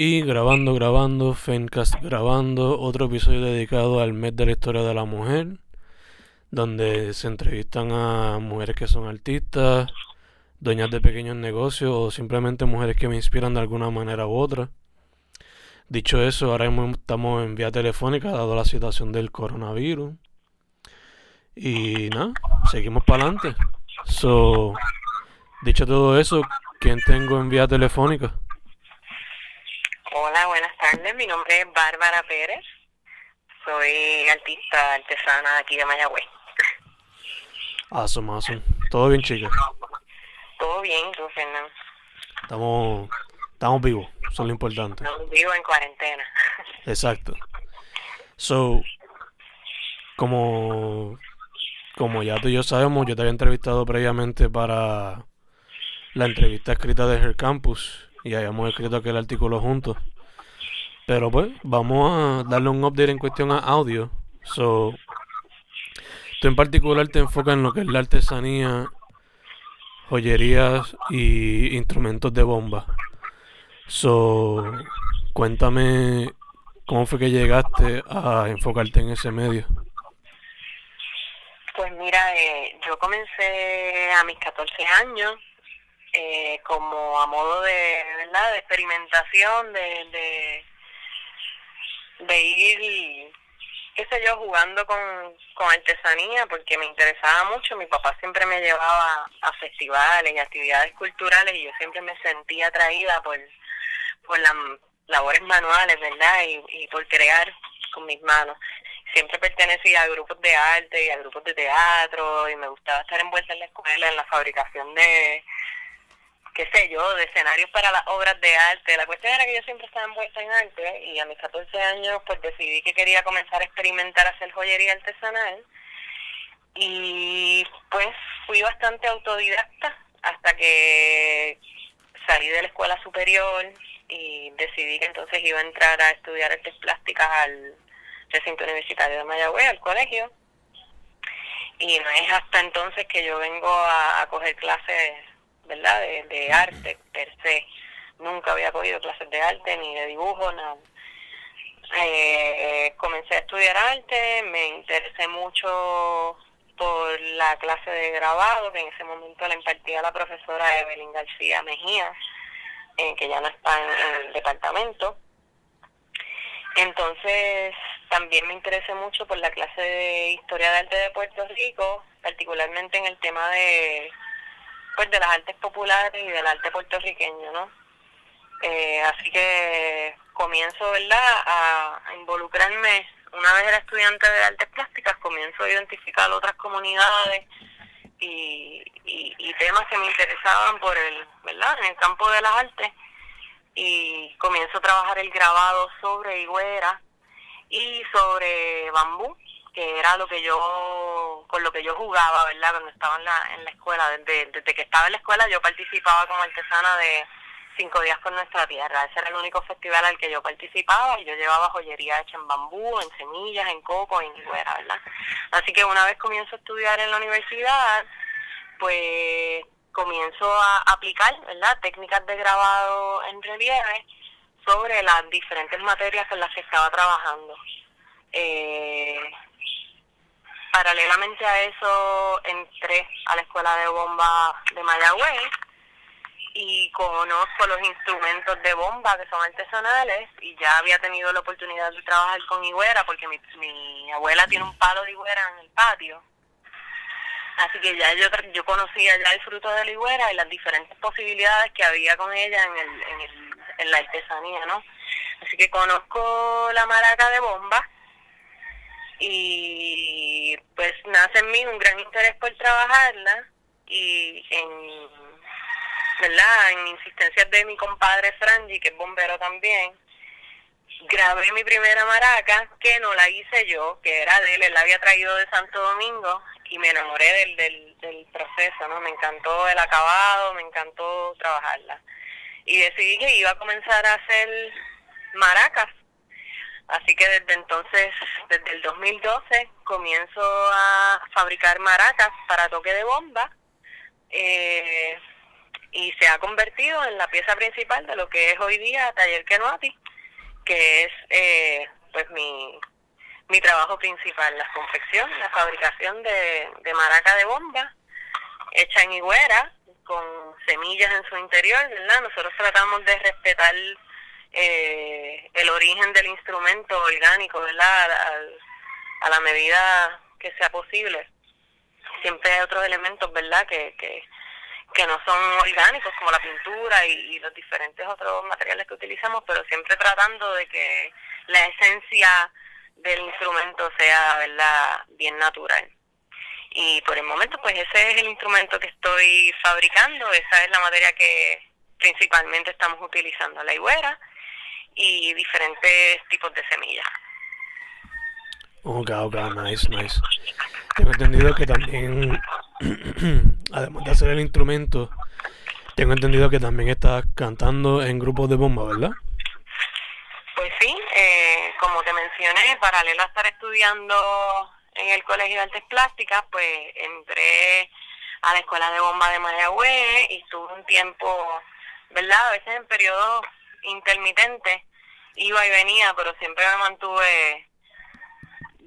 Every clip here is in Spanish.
Y grabando, grabando, Fencast grabando, otro episodio dedicado al mes de la historia de la mujer, donde se entrevistan a mujeres que son artistas, dueñas de pequeños negocios o simplemente mujeres que me inspiran de alguna manera u otra. Dicho eso, ahora estamos en vía telefónica dado la situación del coronavirus. Y nada, seguimos para adelante. So, dicho todo eso, ¿quién tengo en vía telefónica? Hola, buenas tardes. Mi nombre es Bárbara Pérez. Soy artista artesana aquí de Mayagüez. Awesome, awesome. ¿Todo bien, chicas? Todo bien, tú, Fernando. Estamos, estamos vivos, eso es lo importante. Estamos vivos en cuarentena. Exacto. So, como, como ya tú y yo sabemos, yo te había entrevistado previamente para la entrevista escrita de Her Campus y habíamos escrito aquel artículo juntos. Pero pues, vamos a darle un update en cuestión a audio. So, tú en particular te enfocas en lo que es la artesanía, joyerías y instrumentos de bomba. So, cuéntame cómo fue que llegaste a enfocarte en ese medio. Pues mira, eh, yo comencé a mis 14 años eh, como a modo de, ¿verdad? de experimentación, de, de, ir, qué sé yo, jugando con, con artesanía, porque me interesaba mucho. Mi papá siempre me llevaba a festivales y actividades culturales y yo siempre me sentía atraída por, por las labores manuales, ¿verdad? Y, y por crear con mis manos siempre pertenecía a grupos de arte y a grupos de teatro y me gustaba estar envuelta en la escuela en la fabricación de qué sé yo, de escenarios para las obras de arte. La cuestión era que yo siempre estaba envuelta en arte y a mis 14 años pues decidí que quería comenzar a experimentar hacer joyería artesanal y pues fui bastante autodidacta hasta que salí de la escuela superior y decidí que entonces iba a entrar a estudiar artes plásticas al recinto universitario de Mayagüez, al colegio. Y no es hasta entonces que yo vengo a, a coger clases, ¿verdad?, de, arte per se. Nunca había cogido clases de arte ni de dibujo, nada. Eh, comencé a estudiar arte, me interesé mucho por la clase de grabado que en ese momento la impartía la profesora Evelyn García Mejía, eh, que ya no está en, en el departamento. Entonces, también me interesé mucho por la clase de historia de arte de Puerto Rico, particularmente en el tema de pues de las artes populares y del arte puertorriqueño, ¿no? Eh, así que comienzo, ¿verdad?, a, involucrarme. Una vez era estudiante de artes plásticas, comienzo a identificar otras comunidades y, y, y temas que me interesaban por el, ¿verdad?, en el campo de las artes y comienzo a trabajar el grabado sobre higuera y sobre bambú, que era lo que yo, con lo que yo jugaba, ¿verdad? Cuando estaba en la, en la escuela, desde, desde que estaba en la escuela yo participaba como artesana de Cinco Días con Nuestra Tierra, ese era el único festival al que yo participaba y yo llevaba joyería hecha en bambú, en semillas, en coco, en higuera, ¿verdad? Así que una vez comienzo a estudiar en la universidad, pues comienzo a aplicar, ¿verdad? Técnicas de grabado en relieve sobre las diferentes materias en las que estaba trabajando. Eh, paralelamente a eso entré a la escuela de bomba de Mayagüez y conozco los instrumentos de bomba que son artesanales y ya había tenido la oportunidad de trabajar con higuera porque mi, mi abuela tiene un palo de higuera en el patio. Así que ya yo, yo conocía ya el fruto de la higuera y las diferentes posibilidades que había con ella en el, en el en la artesanía, ¿no? Así que conozco la maraca de bomba y pues nace en mí un gran interés por trabajarla y en, ¿verdad? En insistencias de mi compadre Frangi, que es bombero también, grabé mi primera maraca, que no la hice yo, que era de él, él la había traído de Santo Domingo y me enamoré del, del, del proceso, ¿no? Me encantó el acabado, me encantó trabajarla y decidí que iba a comenzar a hacer maracas. Así que desde entonces, desde el 2012, comienzo a fabricar maracas para toque de bomba. Eh, y se ha convertido en la pieza principal de lo que es hoy día Taller Kenuati, que es eh, pues mi, mi trabajo principal, la confección, la fabricación de, de maraca de bomba hecha en higuera con semillas en su interior, ¿verdad? Nosotros tratamos de respetar eh, el origen del instrumento orgánico, ¿verdad? A, a, la medida que sea posible. Siempre hay otros elementos, ¿verdad? Que, que, no son orgánicos, como la pintura y, los diferentes otros materiales que utilizamos, pero siempre tratando de que la esencia del instrumento sea, ¿verdad?, bien natural. Y por el momento, pues ese es el instrumento que estoy fabricando, esa es la materia que principalmente estamos utilizando, la higuera y diferentes tipos de semillas. Ok, ok, nice, nice. Tengo entendido que también, además de hacer el instrumento, tengo entendido que también estás cantando en grupos de bomba, ¿verdad? Pues sí, eh, como te mencioné, paralelo a estar estudiando en el Colegio de Artes Plásticas, pues entré a la Escuela de Bomba de Mayagüez y estuve un tiempo, ¿verdad? A veces en periodos intermitentes iba y venía, pero siempre me mantuve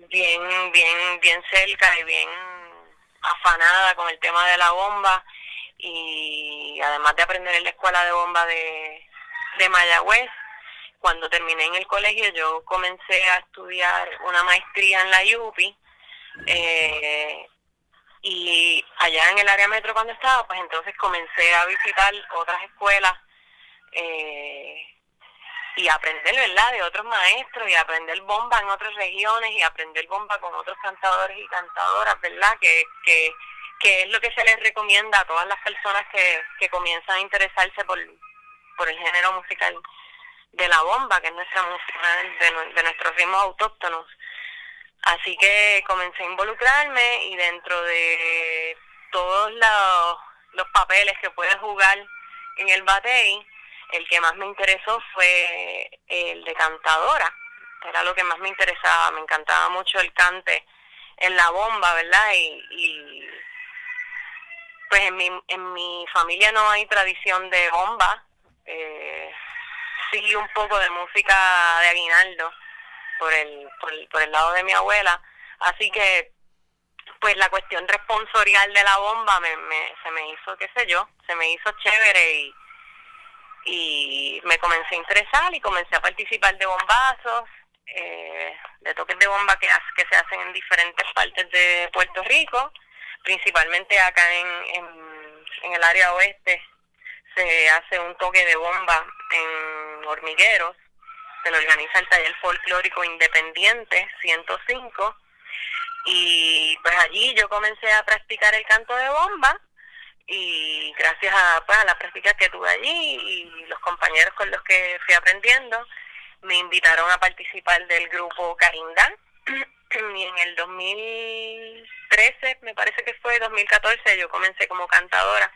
bien, bien, bien cerca y bien afanada con el tema de la bomba. Y además de aprender en la escuela de bomba de, de Mayagüez, cuando terminé en el colegio yo comencé a estudiar una maestría en la UPI eh, y allá en el área metro cuando estaba, pues entonces comencé a visitar otras escuelas eh, y aprender, ¿verdad?, de otros maestros y aprender bomba en otras regiones y aprender bomba con otros cantadores y cantadoras, ¿verdad?, que, que, que es lo que se les recomienda a todas las personas que, que comienzan a interesarse por, por el género musical de la bomba, que es nuestra música de, de nuestros ritmos autóctonos. Así que comencé a involucrarme y dentro de todos los, los papeles que puedes jugar en el batey, el que más me interesó fue el de cantadora. Era lo que más me interesaba, me encantaba mucho el cante en la bomba, ¿verdad? Y, y pues en mi, en mi familia no hay tradición de bomba, eh, sí un poco de música de aguinaldo por el, por, el lado de mi abuela. Así que, pues la cuestión responsorial de la bomba me, me, se me hizo, qué sé yo, se me hizo chévere y, y me comencé a interesar y comencé a participar de bombazos, eh, de toques de bomba que, se hacen en diferentes partes de Puerto Rico, principalmente acá en, en, en el área oeste se hace un toque de bomba en hormigueros se lo organiza el taller folclórico independiente 105 y pues allí yo comencé a practicar el canto de bomba y gracias a, pues, a la práctica que tuve allí y los compañeros con los que fui aprendiendo me invitaron a participar del grupo Carindán y en el 2013 me parece que fue 2014 yo comencé como cantadora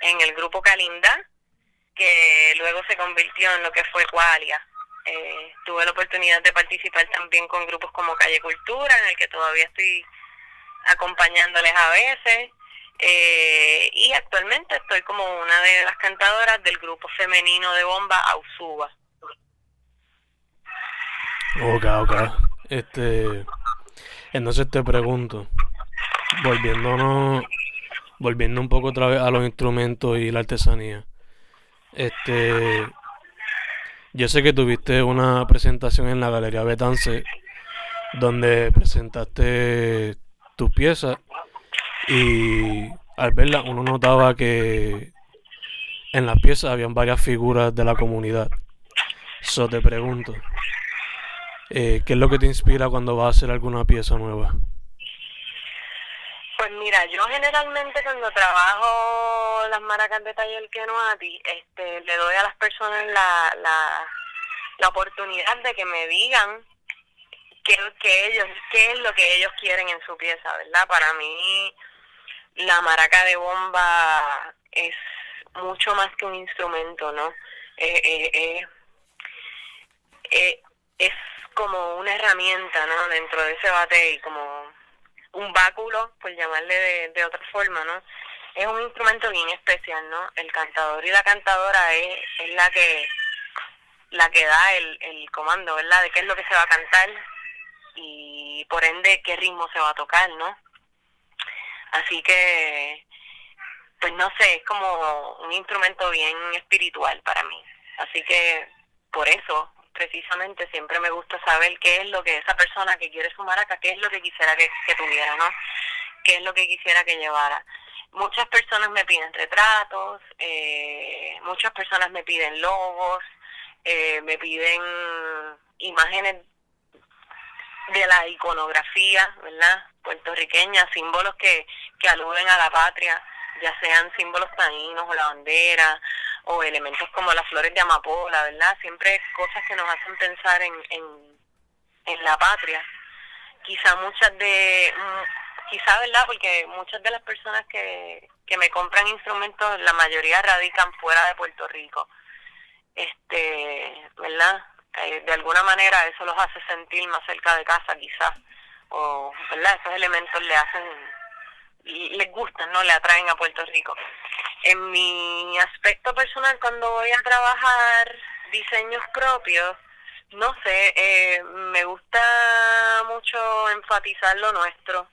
en el grupo Calindá que luego se convirtió en lo que fue Qualia eh, tuve la oportunidad de participar también con grupos como Calle Cultura, en el que todavía estoy acompañándoles a veces. Eh, y actualmente estoy como una de las cantadoras del grupo femenino de bomba Ausuba. Ok, ok. Este, entonces te pregunto, volviéndonos, volviendo un poco otra vez a los instrumentos y la artesanía. Este, yo sé que tuviste una presentación en la Galería Betance donde presentaste tus piezas y al verla uno notaba que en las piezas habían varias figuras de la comunidad. Eso te pregunto, eh, ¿qué es lo que te inspira cuando vas a hacer alguna pieza nueva? Pues mira, yo generalmente cuando trabajo las maracas de taller ti, este, le doy a las personas la, la, la oportunidad de que me digan qué, que ellos, qué es lo que ellos quieren en su pieza, ¿verdad? Para mí la maraca de bomba es mucho más que un instrumento, ¿no? Eh, eh, eh, es como una herramienta, ¿no? Dentro de ese bate y como un báculo, por llamarle de, de otra forma, ¿no? es un instrumento bien especial, ¿no? El cantador y la cantadora es, es la que la que da el, el comando, ¿verdad? De qué es lo que se va a cantar y por ende qué ritmo se va a tocar, ¿no? Así que, pues no sé, es como un instrumento bien espiritual para mí. Así que por eso, precisamente, siempre me gusta saber qué es lo que esa persona que quiere sumar acá, qué es lo que quisiera que, tuviera, ¿no? Qué es lo que quisiera que llevara muchas personas me piden retratos, eh, muchas personas me piden logos, eh, me piden imágenes de la iconografía, ¿verdad? Puertorriqueña, símbolos que, que aluden a la patria, ya sean símbolos taínos o la bandera, o elementos como las flores de amapola, ¿verdad? Siempre cosas que nos hacen pensar en, en, en la patria. Quizá muchas de quizá, ¿verdad? Porque muchas de las personas que, que me compran instrumentos, la mayoría radican fuera de Puerto Rico. Este, ¿verdad? Eh, de alguna manera eso los hace sentir más cerca de casa, quizás. O, ¿verdad? Esos elementos le hacen, les gustan, ¿no? Le atraen a Puerto Rico. En mi aspecto personal, cuando voy a trabajar diseños propios, no sé, eh, me gusta mucho enfatizar lo nuestro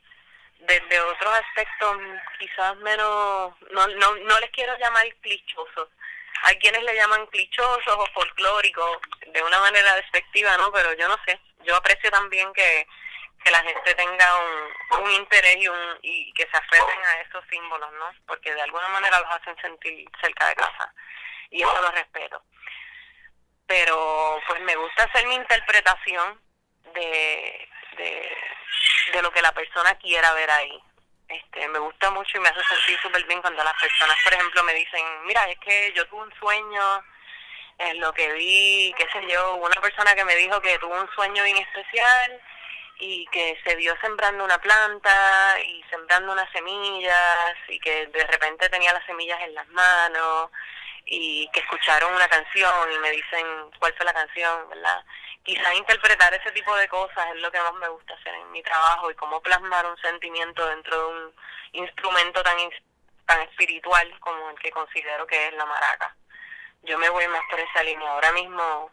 desde otros aspectos quizás menos, no, no, no les quiero llamar clichosos. Hay quienes le llaman clichosos o folclóricos de una manera despectiva, ¿no? Pero yo no sé. Yo aprecio también que, que la gente tenga un, un interés y, un, y que se aferren a esos símbolos, ¿no? Porque de alguna manera los hacen sentir cerca de casa. Y eso lo respeto. Pero pues me gusta hacer mi interpretación de, de, de lo que la persona quiera ver ahí. Este, me gusta mucho y me hace sentir súper bien cuando las personas, por ejemplo, me dicen, mira, es que yo tuve un sueño, en lo que vi, qué sé yo, una persona que me dijo que tuvo un sueño bien especial y que se vio sembrando una planta y sembrando unas semillas y que de repente tenía las semillas en las manos y que escucharon una canción y me dicen cuál fue la canción, ¿verdad? quizás interpretar ese tipo de cosas es lo que más me gusta hacer en mi trabajo y cómo plasmar un sentimiento dentro de un instrumento tan tan espiritual como el que considero que es la maraca. Yo me voy más por esa línea. Ahora mismo,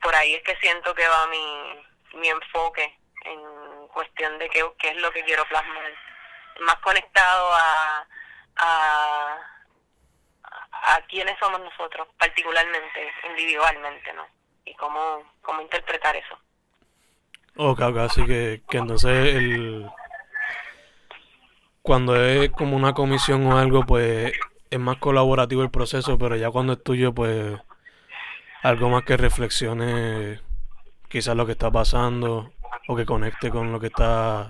por ahí es que siento que va mi, mi enfoque en cuestión de qué, qué es lo que quiero plasmar. Más conectado a, a, a quiénes somos nosotros, particularmente, individualmente, ¿no? y cómo, cómo interpretar eso. Ok, ok, así que, que entonces el, cuando es como una comisión o algo, pues es más colaborativo el proceso, pero ya cuando es tuyo, pues algo más que reflexione quizás lo que está pasando o que conecte con lo que está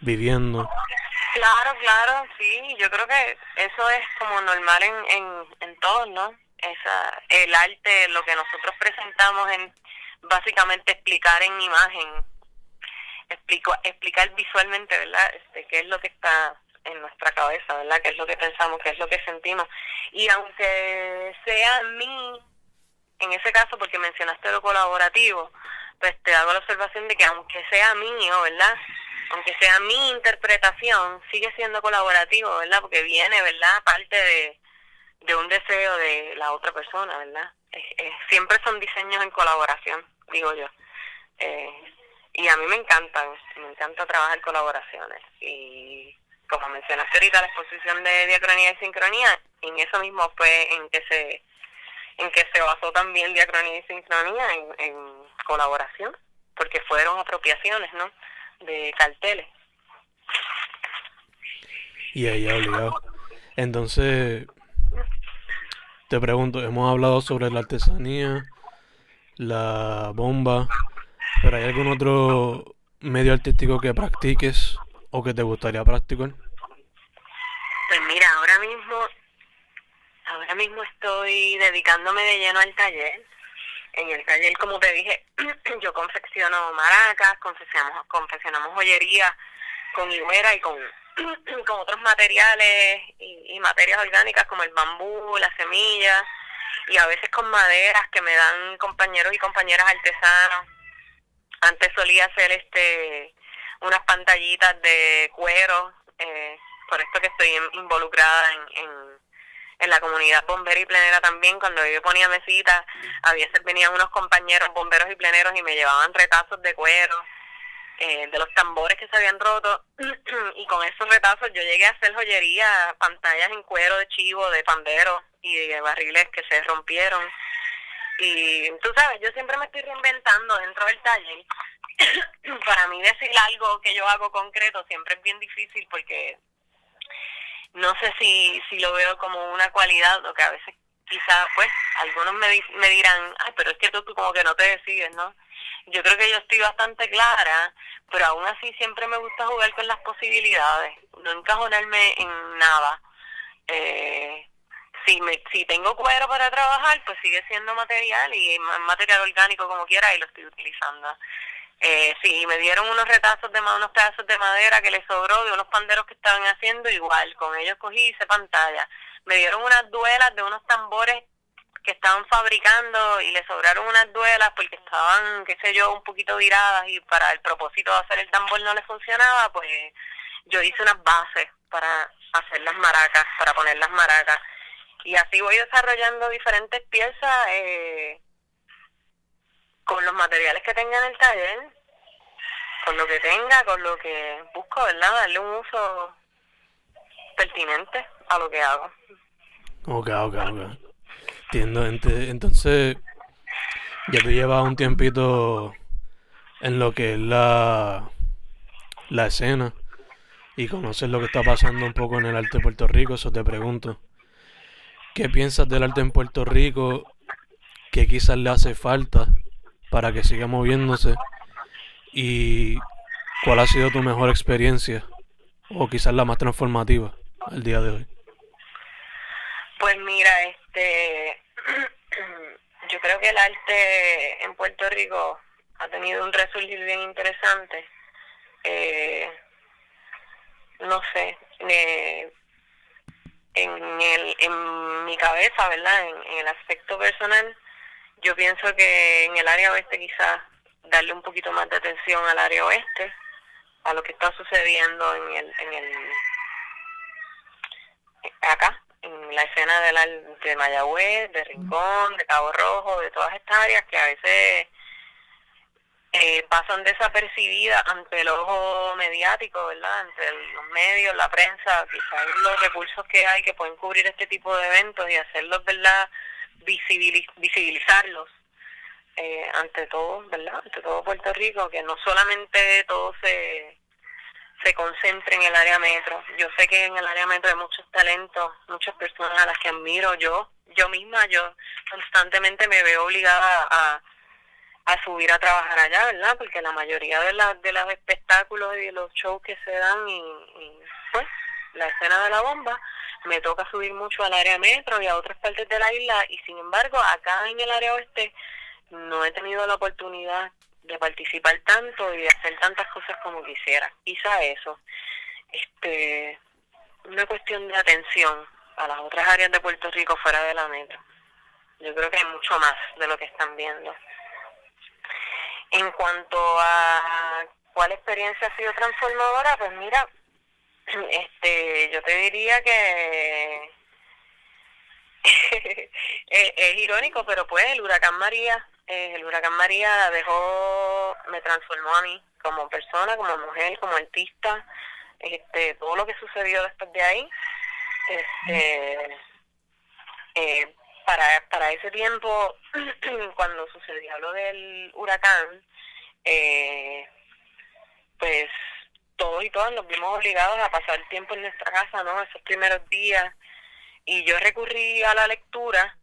viviendo. Claro, claro, sí, yo creo que eso es como normal en, en, en todos, ¿no? esa el arte lo que nosotros presentamos en básicamente explicar en imagen explico, explicar visualmente verdad este qué es lo que está en nuestra cabeza verdad qué es lo que pensamos qué es lo que sentimos. Y aunque sea mí en ese caso porque mencionaste lo colaborativo pues te hago la observación de que aunque sea mío verdad aunque sea mi interpretación sigue siendo colaborativo verdad porque viene verdad parte de de un deseo de la otra persona, ¿verdad? siempre son diseños en colaboración, digo yo. Eh, y a mí me encantan, me encanta trabajar colaboraciones. Y como mencionaste ahorita, la exposición de diacronía y sincronía, en eso mismo fue en que se en que se basó también diacronía y sincronía en, en colaboración, porque fueron apropiaciones, ¿no? De carteles. Y ahí obligado. Entonces, te pregunto, hemos hablado sobre la artesanía, la bomba, pero ¿hay algún otro medio artístico que practiques o que te gustaría practicar? Pues mira, ahora mismo, ahora mismo estoy dedicándome de lleno al taller. En el taller, como te dije, yo confecciono maracas, confeccionamos, confeccionamos joyería con higuera y con con otros materiales y, materias orgánicas como el bambú, las semillas y a veces con maderas que me dan compañeros y compañeras artesanos. Antes solía hacer este unas pantallitas de cuero, eh, por esto que estoy involucrada en, en, la comunidad bombera y plenera también, cuando yo ponía mesitas, a veces venían unos compañeros bomberos y pleneros y me llevaban retazos de cuero, eh, de los tambores que se habían roto, y con esos retazos yo llegué a hacer joyería, pantallas en cuero de chivo, de pandero y de barriles que se rompieron. Y tú sabes, yo siempre me estoy reinventando dentro del taller. Para mí decir algo que yo hago concreto siempre es bien difícil porque no sé si, si lo veo como una cualidad o que a veces quizás pues algunos me, dirán, ay, pero es que tú, tú como que no te decides, ¿no? Yo creo que yo estoy bastante clara, pero aún así siempre me gusta jugar con las posibilidades, no encajonarme en nada. Eh, si me, si tengo cuero para trabajar, pues sigue siendo material y material orgánico como quiera y lo estoy utilizando. Eh, si me dieron unos retazos de unos pedazos de madera que les sobró de unos panderos que estaban haciendo, igual, con ellos cogí y hice pantalla. Me dieron unas duelas de unos tambores que estaban fabricando y le sobraron unas duelas porque estaban, qué sé yo, un poquito viradas y para el propósito de hacer el tambor no le funcionaba, pues yo hice unas bases para hacer las maracas, para poner las maracas. Y así voy desarrollando diferentes piezas eh, con los materiales que tenga en el taller, con lo que tenga, con lo que busco, ¿verdad? Darle un uso pertinente a lo que hago. Ok, ok, ok. Entiendo, entonces ya te llevas un tiempito en lo que es la, la escena y conoces lo que está pasando un poco en el arte de Puerto Rico, eso te pregunto. ¿Qué piensas del arte en Puerto Rico? ¿Qué quizás le hace falta para que siga moviéndose? ¿Y cuál ha sido tu mejor experiencia? O quizás la más transformativa al día de hoy. Pues mira, este, yo creo que el arte en Puerto Rico ha tenido un resurgir bien interesante. Eh, no sé, eh, en, el, en mi cabeza, ¿verdad? En, en, el aspecto personal, yo pienso que en el área oeste quizás darle un poquito más de atención al área oeste, a lo que está sucediendo en el, en el acá, en la escena de, la, de Mayagüez, de Rincón, de Cabo Rojo, de todas estas áreas que a veces eh, pasan desapercibidas ante el ojo mediático, ¿verdad? Ante los medios, la prensa, quizás los recursos que hay que pueden cubrir este tipo de eventos y hacerlos, ¿verdad? Visibilizarlos eh, ante todo, ¿verdad? Ante todo Puerto Rico, que no solamente todo se se concentre en el área metro. Yo sé que en el área metro hay muchos talentos, muchas personas a las que admiro. Yo, yo misma, yo constantemente me veo obligada a, a subir a trabajar allá, ¿verdad? Porque la mayoría de, las de los espectáculos y de los shows que se dan y, y, pues la escena de la bomba, me toca subir mucho al área metro y a otras partes de la isla y sin embargo acá en el área oeste no he tenido la oportunidad de participar tanto y de hacer tantas cosas como quisiera. Quizá eso. Este, una cuestión de atención a las otras áreas de Puerto Rico fuera de la metro. Yo creo que hay mucho más de lo que están viendo. En cuanto a cuál experiencia ha sido transformadora, pues mira, este, yo te diría que es, irónico, pero pues el huracán María eh, el huracán María dejó, me transformó a mí como persona, como mujer, como artista, este, todo lo que sucedió después de ahí. Este, eh, para, para ese tiempo, cuando sucedió lo del huracán, eh, pues todos y todas nos vimos obligados a pasar tiempo en nuestra casa, ¿no? Esos primeros días. Y yo recurrí a la lectura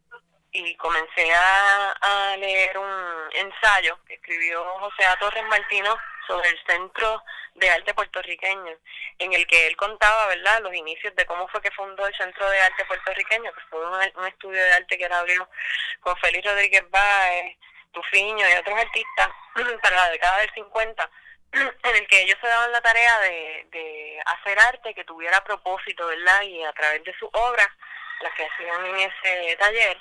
y comencé a, leer un ensayo que escribió José A. Torres Martino sobre el Centro de Arte Puertorriqueño, en el que él contaba, ¿verdad?, los inicios de cómo fue que fundó el Centro de Arte Puertorriqueño, que fue un, estudio de arte que él abrió con Félix Rodríguez Báez, Tufiño y otros artistas para la década del 50, en el que ellos se daban la tarea de, de hacer arte que tuviera propósito, ¿verdad?, y a través de sus obras, las que hacían en ese taller,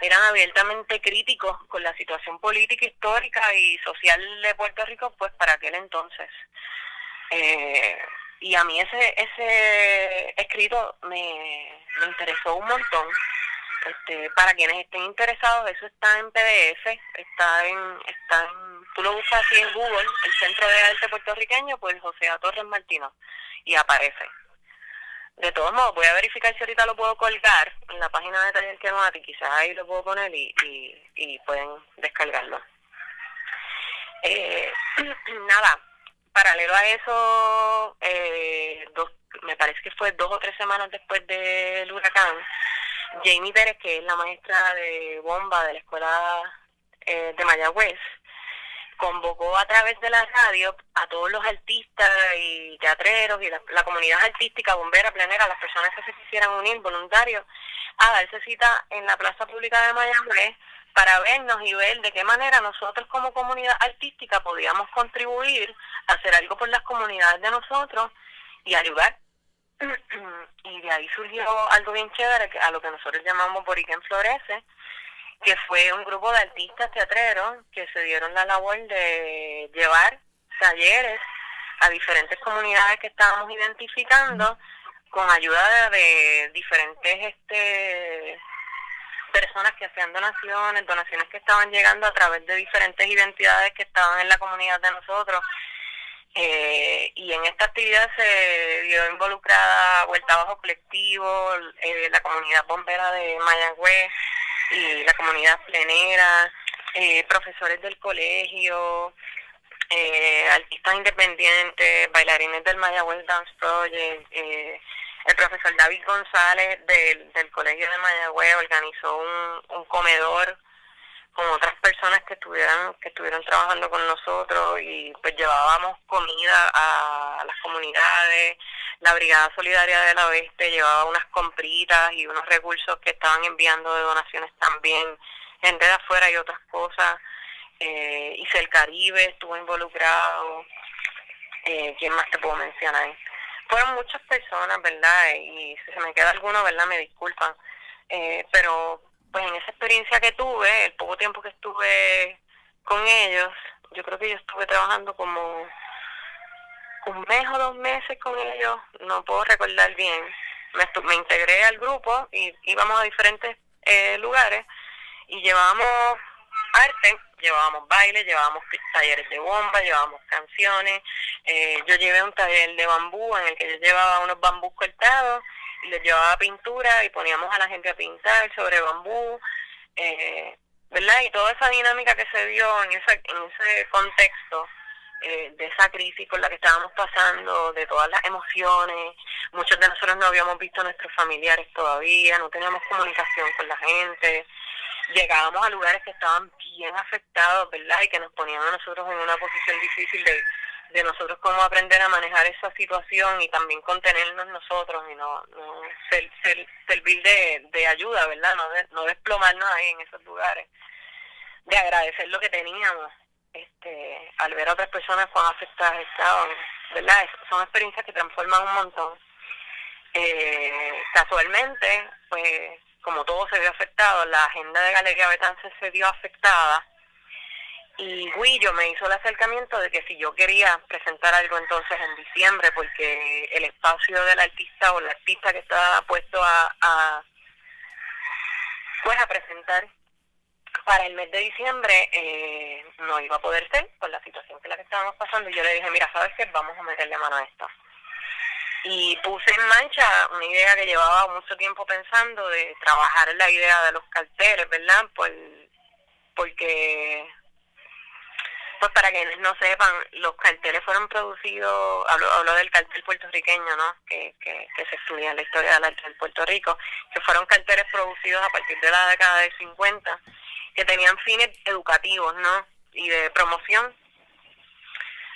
eran abiertamente críticos con la situación política, histórica y social de Puerto Rico, pues para aquel entonces. Eh, y a mí ese ese escrito me, me interesó un montón. Este, para quienes estén interesados, eso está en PDF, está en, está en, tú lo buscas así en Google, el Centro de Arte Puertorriqueño, pues José A. Torres Martino, y aparece. De todos modos, voy a verificar si ahorita lo puedo colgar en la página de Taller y quizás ahí lo puedo poner y, y, y pueden descargarlo. Eh, nada, paralelo a eso, eh, dos, me parece que fue dos o tres semanas después del huracán, Jamie Pérez, que es la maestra de bomba de la escuela eh, de Mayagüez, convocó a través de la radio a todos los artistas y teatreros y la, comunidad artística, bombera, planera, las personas que se quisieran unir, voluntarios, a darse cita en la plaza pública de Mayagüez para vernos y ver de qué manera nosotros como comunidad artística podíamos contribuir a hacer algo por las comunidades de nosotros y ayudar. y de ahí surgió algo bien chévere, a lo que nosotros llamamos Boriken Florece, que fue un grupo de artistas teatreros que se dieron la labor de llevar talleres a diferentes comunidades que estábamos identificando con ayuda de diferentes este personas que hacían donaciones, donaciones que estaban llegando a través de diferentes identidades que estaban en la comunidad de nosotros. Eh, y en esta actividad se vio involucrada Vuelta Bajo Colectivo, eh, la comunidad bombera de Mayagüez y la comunidad plenera, eh, profesores del colegio, artistas independientes, bailarines del Mayagüez Dance Project, el profesor David González del, del Colegio de Mayagüez organizó un, un comedor con otras personas que estuvieran que estuvieron trabajando con nosotros y pues llevábamos comida a, las comunidades la brigada solidaria de la oeste llevaba unas compritas y unos recursos que estaban enviando de donaciones también gente de afuera y otras cosas eh, y el Caribe estuvo involucrado eh, quién más te puedo mencionar fueron muchas personas, ¿verdad? Y si se me queda alguno, ¿verdad? Me disculpan. Eh, pero pues en esa experiencia que tuve, el poco tiempo que estuve con ellos, yo creo que yo estuve trabajando como un mes o dos meses con ellos, no puedo recordar bien. Me, me integré al grupo y íbamos a diferentes eh, lugares y llevábamos arte llevábamos baile, llevábamos talleres de bomba, llevábamos canciones. Eh, yo llevé un taller de bambú en el que yo llevaba unos bambús cortados les llevaba pintura y poníamos a la gente a pintar sobre bambú. Eh, ¿Verdad? Y toda esa dinámica que se dio en, esa, en ese contexto eh, de esa crisis por la que estábamos pasando, de todas las emociones. Muchos de nosotros no habíamos visto a nuestros familiares todavía, no teníamos comunicación con la gente llegábamos a lugares que estaban bien afectados, ¿verdad? Y que nos ponían a nosotros en una posición difícil de, de nosotros cómo aprender a manejar esa situación y también contenernos nosotros y no, no ser, servir de, ayuda, ¿verdad? No, no desplomarnos ahí en esos lugares. De agradecer lo que teníamos este al ver a otras personas cuán afectadas estaban, ¿verdad? Son experiencias que transforman un montón. Eh, casualmente, pues como todo se vio afectado, la agenda de Galería Betance se vio afectada y Guillo me hizo el acercamiento de que si yo quería presentar algo entonces en diciembre, porque el espacio del artista o la artista que estaba puesto a, pues a presentar para el mes de diciembre eh, no iba a poder ser por la situación que la que estábamos pasando y yo le dije, mira, ¿sabes qué? Vamos a meterle mano a esto y puse en marcha una idea que llevaba mucho tiempo pensando de trabajar la idea de los carteles, ¿verdad? Pues, porque, pues para quienes no sepan, los carteles fueron producidos, hablo, hablo del cartel puertorriqueño, ¿no? Que, que, que se estudia en la historia del arte del Puerto Rico, que fueron carteles producidos a partir de la década de 50, que tenían fines educativos, ¿no? Y de promoción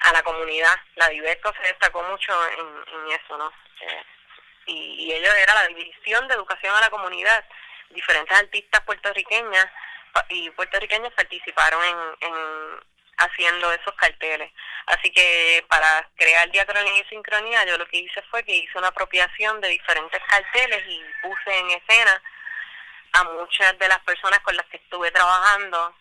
a la comunidad. La Diverco se destacó mucho en, eso, ¿no? Eh, y, y ellos era la división de educación a la comunidad. Diferentes artistas puertorriqueñas y puertorriqueños participaron en, en haciendo esos carteles. Así que para crear diacronía y sincronía, yo lo que hice fue que hice una apropiación de diferentes carteles y puse en escena a muchas de las personas con las que estuve trabajando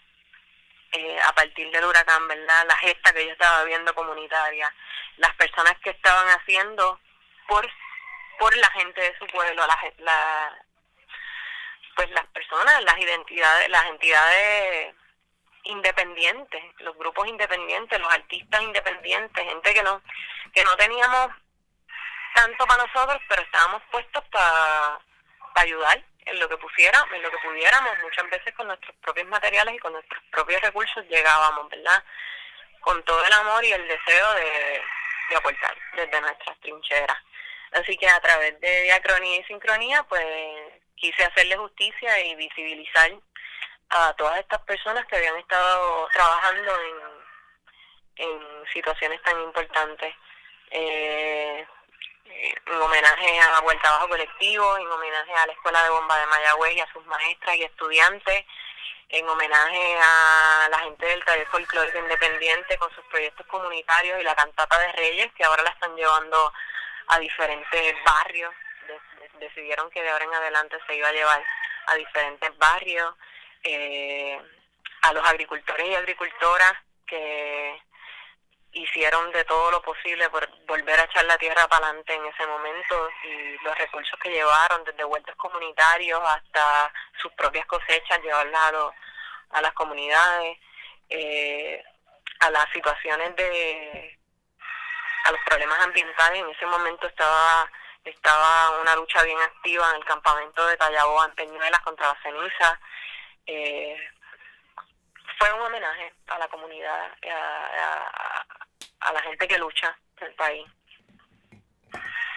eh, a partir del huracán, ¿verdad? La gesta que yo estaba viendo comunitaria. las personas que estaban haciendo por por la gente de su pueblo, la, la pues las personas, las identidades, las entidades independientes, los grupos independientes, los artistas independientes, gente que no que no teníamos tanto para nosotros, pero estábamos puestos para ayudar en lo que pusiera, en lo que pudiéramos, muchas veces con nuestros propios materiales y con nuestros propios recursos llegábamos, ¿verdad? Con todo el amor y el deseo de, de aportar desde nuestras trincheras. Así que a través de diacronía y sincronía, pues quise hacerle justicia y visibilizar a todas estas personas que habían estado trabajando en, situaciones tan importantes. Eh, en homenaje a Vuelta Bajo Colectivo, en homenaje a la Escuela de Bomba de Mayagüez y a sus maestras y estudiantes, en homenaje a la gente del taller folclórico independiente con sus proyectos comunitarios y la cantata de Reyes, que ahora la están llevando a diferentes barrios. decidieron que de ahora en adelante se iba a llevar a diferentes barrios, eh, a los agricultores y agricultoras que hicieron de todo lo posible por volver a echar la tierra para adelante en ese momento y los recursos que llevaron, desde vueltos comunitarios hasta sus propias cosechas, llevarlas a, a las comunidades, eh, a las situaciones de, a los problemas ambientales. En ese momento estaba estaba una lucha bien activa en el campamento de Tallaboa en Peñuelas contra la ceniza. Eh, fue un homenaje a la comunidad, a, la gente que lucha en el país.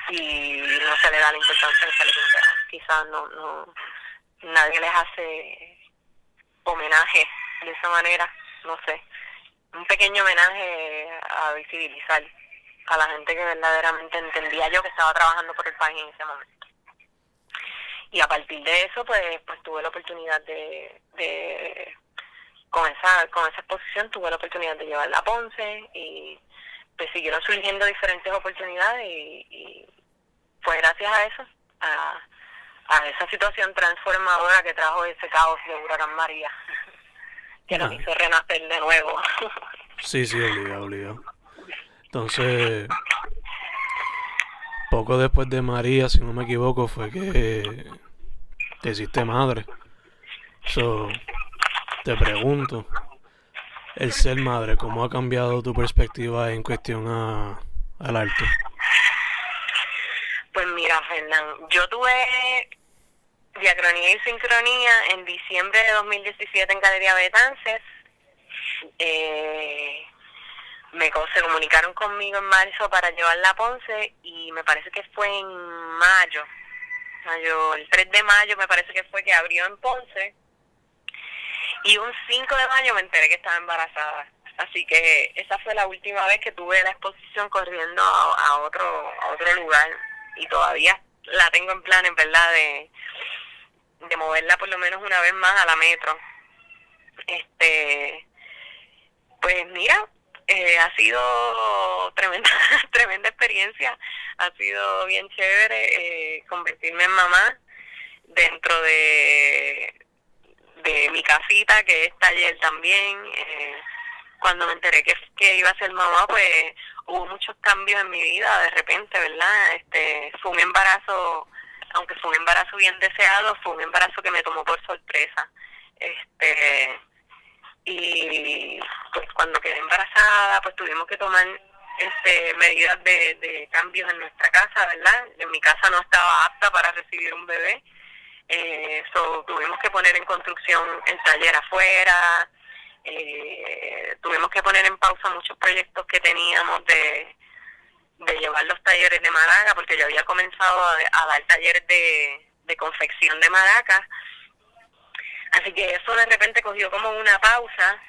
Y no se le da la importancia que se le Quizás no, no, nadie les hace homenaje de esa manera, no sé. Un pequeño homenaje a visibilizar a la gente que verdaderamente entendía yo que estaba trabajando por el país en ese momento. Y a partir de eso, pues, pues tuve la oportunidad de, de con esa con esa exposición tuve la oportunidad de llevarla a Ponce y pues siguieron surgiendo diferentes oportunidades y, fue gracias a eso, a, a esa situación transformadora que trajo ese caos de Huracán María, que nos ah. hizo renacer de nuevo. sí, sí, obligado, obligado. Entonces, poco después de María, si no me equivoco, fue que te hiciste madre. So, te pregunto, el ser madre, ¿cómo ha cambiado tu perspectiva en cuestión a, al arte? Pues mira, Fernán, yo tuve diacronía y sincronía en diciembre de 2017 en Galería Betances. Eh, me se comunicaron conmigo en marzo para llevarla a Ponce y me parece que fue en mayo, mayo, el 3 de mayo me parece que fue que abrió en Ponce y un 5 de mayo me enteré que estaba embarazada. Así que esa fue la última vez que tuve la exposición corriendo a, otro a otro lugar y todavía la tengo en plan, en verdad, de, de moverla por lo menos una vez más a la metro. Este, pues mira, eh, ha sido tremenda tremenda experiencia, ha sido bien chévere eh, convertirme en mamá dentro de de mi casita, que es taller también. Eh, cuando me enteré que, que iba a ser mamá, pues hubo muchos cambios en mi vida de repente, ¿verdad? Este, fue un embarazo, aunque fue un embarazo bien deseado, fue un embarazo que me tomó por sorpresa. Este, y pues cuando quedé embarazada, pues tuvimos que tomar este medidas de, de cambios en nuestra casa, ¿verdad? En mi casa no estaba apta para recibir un bebé eh, tuvimos que poner en construcción el taller afuera, eh, tuvimos que poner en pausa muchos proyectos que teníamos de, de llevar los talleres de maraca, porque yo había comenzado a, dar talleres de, de confección de maracas. Así que eso de repente cogió como una pausa,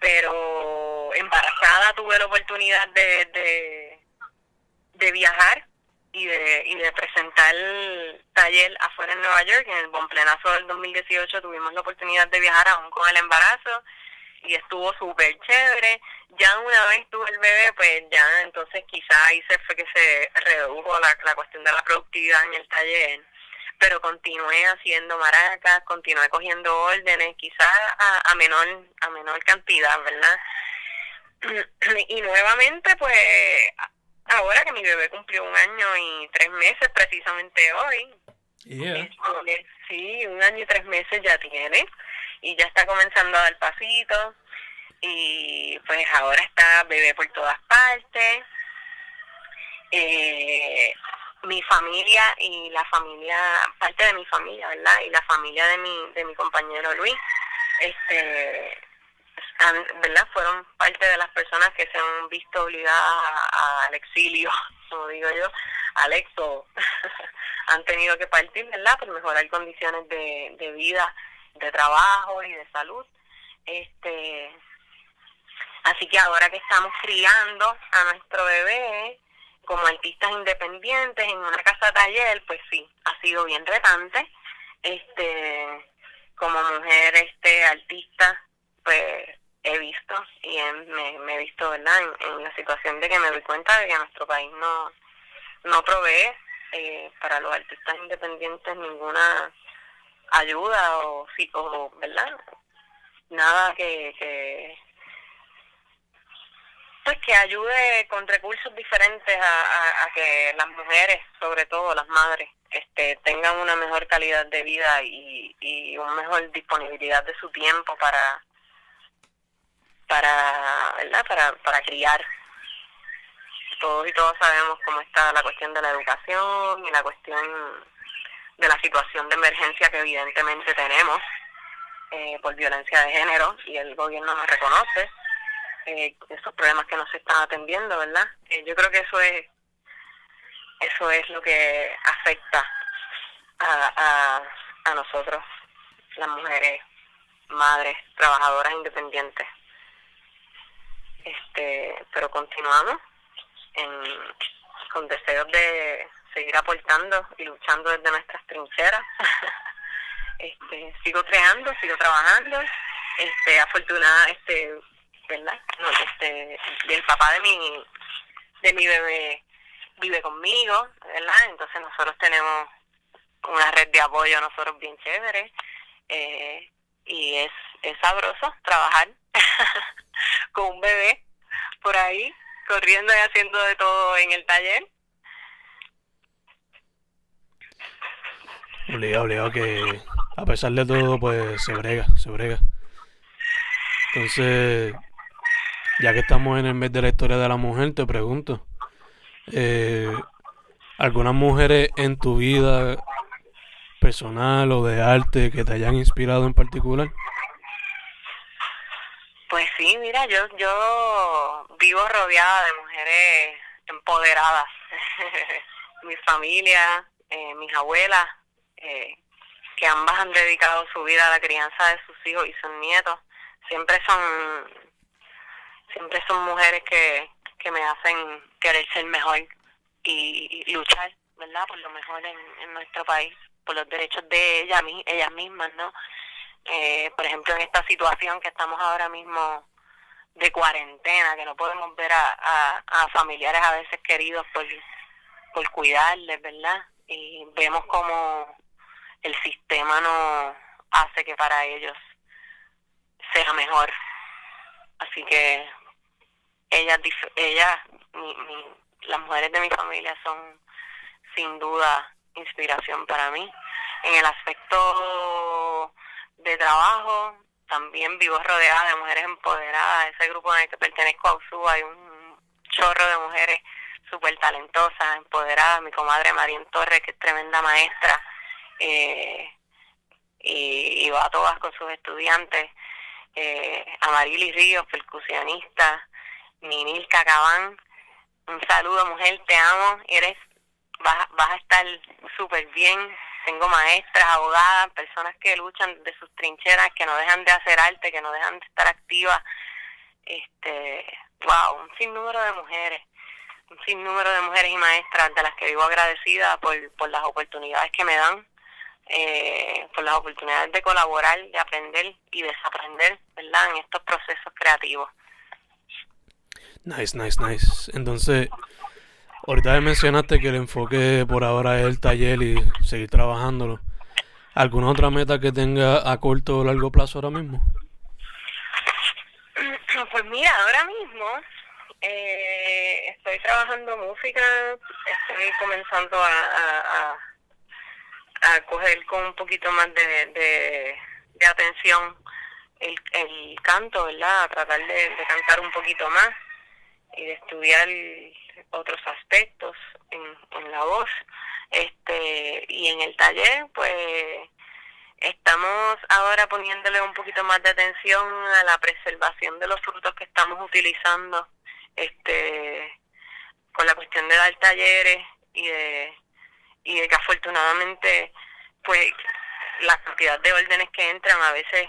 pero embarazada tuve la oportunidad de, de, viajar y de, y de presentar el taller afuera en Nueva York. En el Bonplenazo del 2018 tuvimos la oportunidad de viajar aún con el embarazo y estuvo súper chévere. Ya una vez tuve el bebé, pues ya entonces quizá ahí se fue que se redujo la, la cuestión de la productividad en el taller. Pero continué haciendo maracas, continué cogiendo órdenes, quizá a, a menor a menor cantidad, ¿verdad? y nuevamente, pues, ahora que mi bebé cumplió un año y tres meses, precisamente hoy. Este, sí, un año y tres meses ya tiene. Y ya está comenzando a dar pasitos. Y pues ahora está bebé por todas partes. Eh, mi familia y la familia, parte de mi familia, ¿verdad? Y la familia de mi, de mi compañero Luis, este, ¿verdad? Fueron parte de las personas que se han visto obligadas al exilio, como digo yo, al éxodo. han tenido que partir, ¿verdad? Por mejorar condiciones de, de vida, de trabajo y de salud. Este, así que ahora que estamos criando a nuestro bebé, como artistas independientes en una casa taller, pues sí, ha sido bien retante. Este, como mujer este artista, pues he visto y me, me, he visto, ¿verdad? En, la situación de que me doy cuenta de que nuestro país no, no provee eh, para los artistas independientes ninguna ayuda o, o ¿verdad? Nada que, que pues que ayude con recursos diferentes a, que las mujeres, sobre todo las madres, este, tengan una mejor calidad de vida y, y una mejor disponibilidad de su tiempo para para verdad para para criar. Todos y todos sabemos cómo está la cuestión de la educación y la cuestión de la situación de emergencia que evidentemente tenemos eh, por violencia de género y el gobierno nos reconoce eh, esos problemas que no se están atendiendo, ¿verdad? Eh, yo creo que eso es eso es lo que afecta a, a, a nosotros, las mujeres, madres, trabajadoras independientes. Este, pero continuamos en, con deseos de seguir aportando y luchando desde nuestras trincheras. este, sigo creando, sigo trabajando. Este, afortunada, este, ¿verdad? No, este, el papá de mi, de mi bebé vive conmigo, ¿verdad? Entonces nosotros tenemos una red de apoyo nosotros bien chévere eh, y es, es sabroso trabajar con un bebé por ahí, corriendo y haciendo de todo en el taller. Obligado, obligado que a pesar de todo, pues se brega, se brega. Entonces, ya que estamos en el mes de la historia de la mujer, te pregunto, eh, ¿algunas mujeres en tu vida personal o de arte que te hayan inspirado en particular? Pues sí, mira, yo yo vivo rodeada de mujeres empoderadas. mi familia, eh, mis abuelas, eh, que ambas han dedicado su vida a la crianza de sus hijos y sus nietos, siempre son siempre son mujeres que, que me hacen querer ser mejor y, luchar, ¿verdad? Por lo mejor en, en nuestro país, por los derechos de ellas, ellas mismas, ¿no? Eh, por ejemplo, en esta situación que estamos ahora mismo de cuarentena, que no podemos ver a, a, familiares a veces queridos por, por cuidarles, ¿verdad? Y vemos como el sistema no hace que para ellos sea mejor. Así que ellas, ellas las mujeres de mi familia son sin duda inspiración para mí. En el aspecto de trabajo, también vivo rodeada de mujeres empoderadas. Ese grupo en el que pertenezco a USU hay un chorro de mujeres súper talentosas, empoderadas. Mi comadre Marín Torres, que es tremenda maestra, eh, y, va a todas con sus estudiantes. Eh, Amarili Ríos, percusionista, Ninil Cacabán, un saludo mujer, te amo, eres, vas, vas a estar súper bien, tengo maestras, abogadas, personas que luchan de sus trincheras, que no dejan de hacer arte, que no dejan de estar activas, este, wow, un sinnúmero de mujeres, un sinnúmero de mujeres y maestras de las que vivo agradecida por, por las oportunidades que me dan, eh, por las oportunidades de colaborar, de aprender y desaprender, ¿verdad?, en estos procesos creativos. Nice, nice, nice. Entonces, ahorita mencionaste que el enfoque por ahora es el taller y seguir trabajándolo. ¿Alguna otra meta que tenga a corto o largo plazo ahora mismo? Pues mira, ahora mismo eh, estoy trabajando música, estoy comenzando a, a, coger con un poquito más de, de, atención el, canto, ¿verdad? A tratar de cantar un poquito más y de estudiar otros aspectos en, la voz. Este, y en el taller, pues estamos ahora poniéndole un poquito más de atención a la preservación de los frutos que estamos utilizando este con la cuestión de dar talleres y de y de que afortunadamente pues la cantidad de órdenes que entran a veces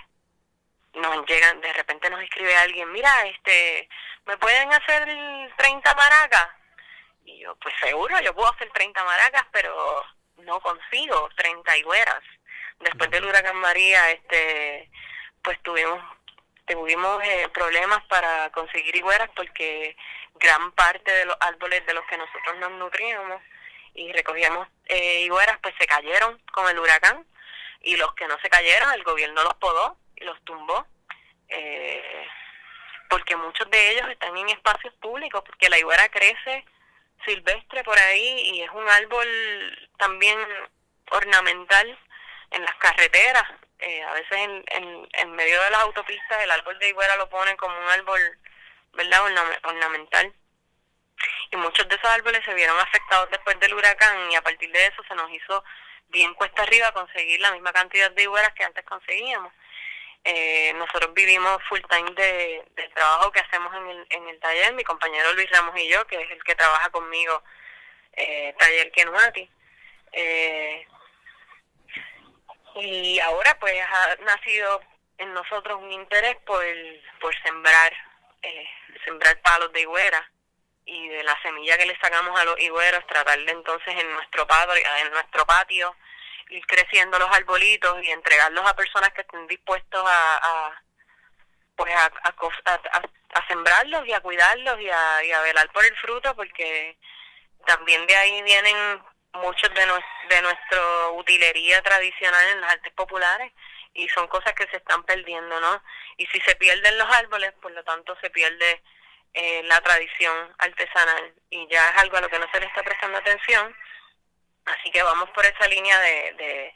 nos llegan de repente nos escribe alguien mira este me pueden hacer 30 maracas y yo pues seguro yo puedo hacer 30 maracas pero no consigo 30 higueras después del huracán María este pues tuvimos tuvimos eh, problemas para conseguir higueras porque gran parte de los árboles de los que nosotros nos nutríamos y recogíamos eh, higueras pues se cayeron con el huracán y los que no se cayeron el gobierno los podó los tumbó eh, porque muchos de ellos están en espacios públicos porque la higuera crece silvestre por ahí y es un árbol también ornamental en las carreteras eh, a veces en, en, medio de las autopistas el árbol de higuera lo ponen como un árbol, ¿verdad?, ornamental. Y muchos de esos árboles se vieron afectados después del huracán y a partir de eso se nos hizo bien cuesta arriba conseguir la misma cantidad de higueras que antes conseguíamos. Eh, nosotros vivimos full time de, del trabajo que hacemos en el, en el taller, mi compañero Luis Ramos y yo, que es el que trabaja conmigo, eh, taller Kenuati. Eh, y ahora pues ha nacido en nosotros un interés por, por sembrar eh, sembrar palos de higuera y de la semilla que le sacamos a los higueros tratar de entonces en nuestro patio en nuestro patio ir creciendo los arbolitos y entregarlos a personas que estén dispuestos a, a pues a, a, a, sembrarlos y a cuidarlos y a, y a velar por el fruto porque también de ahí vienen muchos de, de nuestra utilería tradicional en las artes populares y son cosas que se están perdiendo, ¿no? Y si se pierden los árboles, por lo tanto se pierde eh, la tradición artesanal y ya es algo a lo que no se le está prestando atención. Así que vamos por esa línea de, de,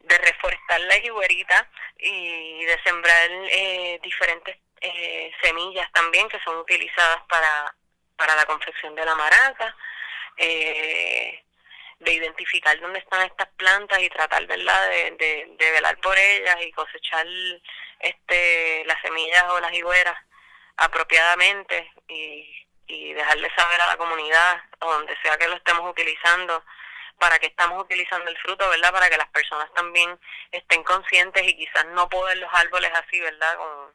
de reforestar la higuerita y de sembrar eh, diferentes eh, semillas también que son utilizadas para, para la confección de la maraca. Eh, de identificar dónde están estas plantas y tratar verdad de, de, velar por ellas y cosechar este las semillas o las higueras apropiadamente y, y dejarle saber a la comunidad o donde sea que lo estemos utilizando para que estamos utilizando el fruto, ¿verdad? Para que las personas también estén conscientes y quizás no poden los árboles así, ¿verdad? Con,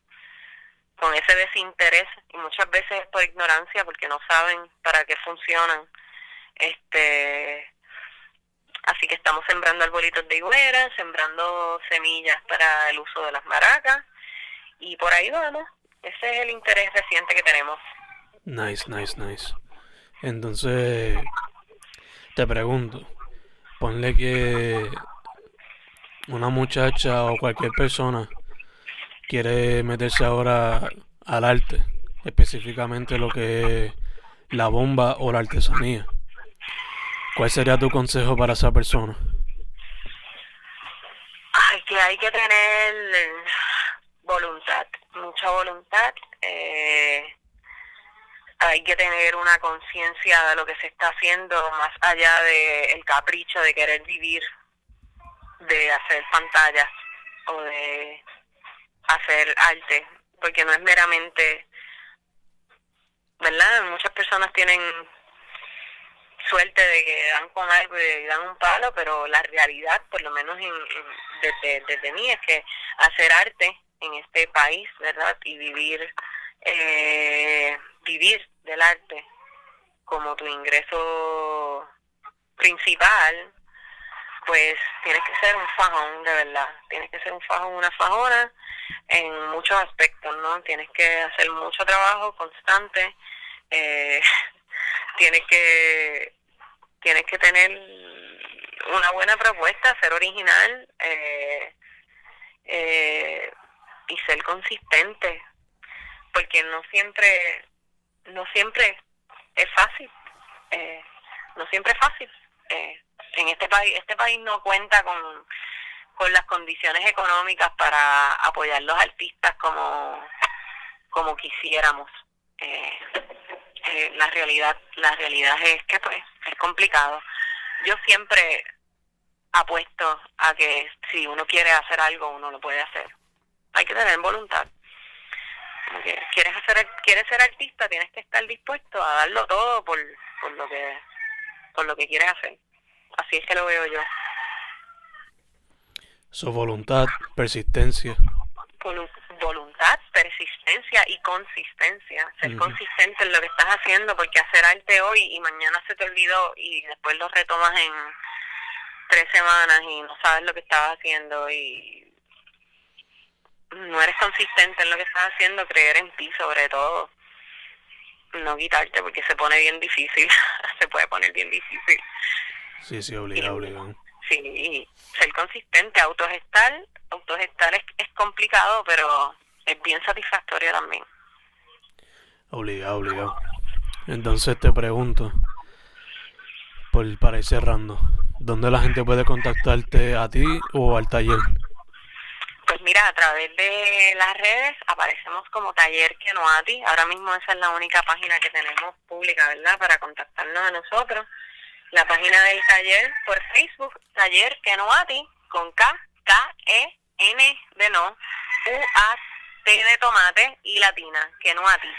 con ese desinterés y muchas veces por ignorancia porque no saben para qué funcionan. Este, Así que estamos sembrando arbolitos de higuera, sembrando semillas para el uso de las maracas y por ahí vamos. Ese es el interés reciente que tenemos. Nice, nice, nice. Entonces, te pregunto, ponle que una muchacha o cualquier persona quiere meterse ahora al arte, específicamente lo que es la bomba o la artesanía. ¿Cuál sería tu consejo para esa persona? Ay, que hay que tener voluntad, mucha voluntad. Eh, hay que tener una conciencia de lo que se está haciendo más allá del el capricho de querer vivir, de hacer pantallas o de hacer arte, porque no es meramente, ¿verdad? Muchas personas tienen suerte de que dan con algo y dan un palo, pero la realidad, por lo menos en, desde, desde mí, es que hacer arte en este país, ¿verdad? Y vivir, eh, vivir del arte como tu ingreso principal, pues tienes que ser un fajón, de verdad. Tienes que ser un fajón, una fajona en muchos aspectos, ¿no? Tienes que hacer mucho trabajo constante. Eh, tienes que tienes que tener una buena propuesta, ser original eh, eh, y ser consistente. Porque no siempre, no siempre es fácil, eh, no siempre es fácil. Eh, en este país, este país no cuenta con, con las condiciones económicas para apoyar los artistas como, como quisiéramos. Eh, eh, la realidad, la realidad es que pues es complicado. Yo siempre apuesto a que si uno quiere hacer algo, uno lo puede hacer. Hay que tener voluntad. Quieres hacer, quieres ser artista, tienes que estar dispuesto a darlo todo por, por lo que, por lo que quieres hacer. Así es que lo veo yo. Su voluntad, persistencia. voluntad, persistencia y consistencia. Ser consistente en lo que estás haciendo, porque hacer arte hoy y mañana se te olvidó y después lo retomas en tres semanas y no sabes lo que estabas haciendo y no eres consistente en lo que estás haciendo, creer en ti sobre todo. No quitarte porque se pone bien difícil, se puede poner bien difícil. Sí, sí, obligado, obligado. Sí, ser consistente, autogestar, autogestar es, es complicado, pero es bien satisfactorio también. Obligado, obligado. Entonces te pregunto, por para ir cerrando, ¿dónde la gente puede contactarte a ti o al taller? Pues mira, a través de las redes aparecemos como Taller Kenoati. Ahora mismo esa es la única página que tenemos pública, ¿verdad? Para contactarnos a nosotros la página del taller por Facebook, Taller Kenoati, con K, K, E, N de no, U, A, T de tomate y latina, Kenoati.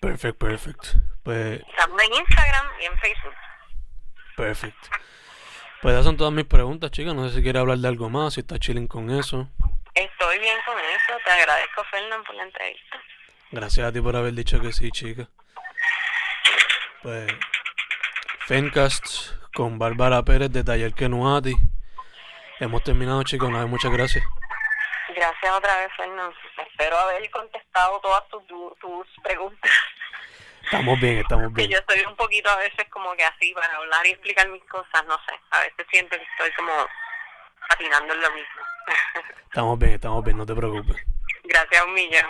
Perfecto, perfecto. Pues... Estamos en Instagram y en Facebook. Perfecto. Pues esas son todas mis preguntas, chicas. No sé si quiere hablar de algo más, si está chilling con eso. Estoy bien con eso. Te agradezco, Fernando, por la entrevista. Gracias a ti por haber dicho que sí, chica. Pues Fencast con Bárbara Pérez de Taller Kenuati. Hemos terminado, chicos. Una vez, muchas gracias. Gracias otra vez, Fernando. Espero haber contestado todas tus, tus preguntas. Estamos bien, estamos bien. yo estoy un poquito a veces como que así para hablar y explicar mis cosas, no sé. A veces siento que estoy como patinando en lo mismo. estamos bien, estamos bien, no te preocupes. Gracias un millón.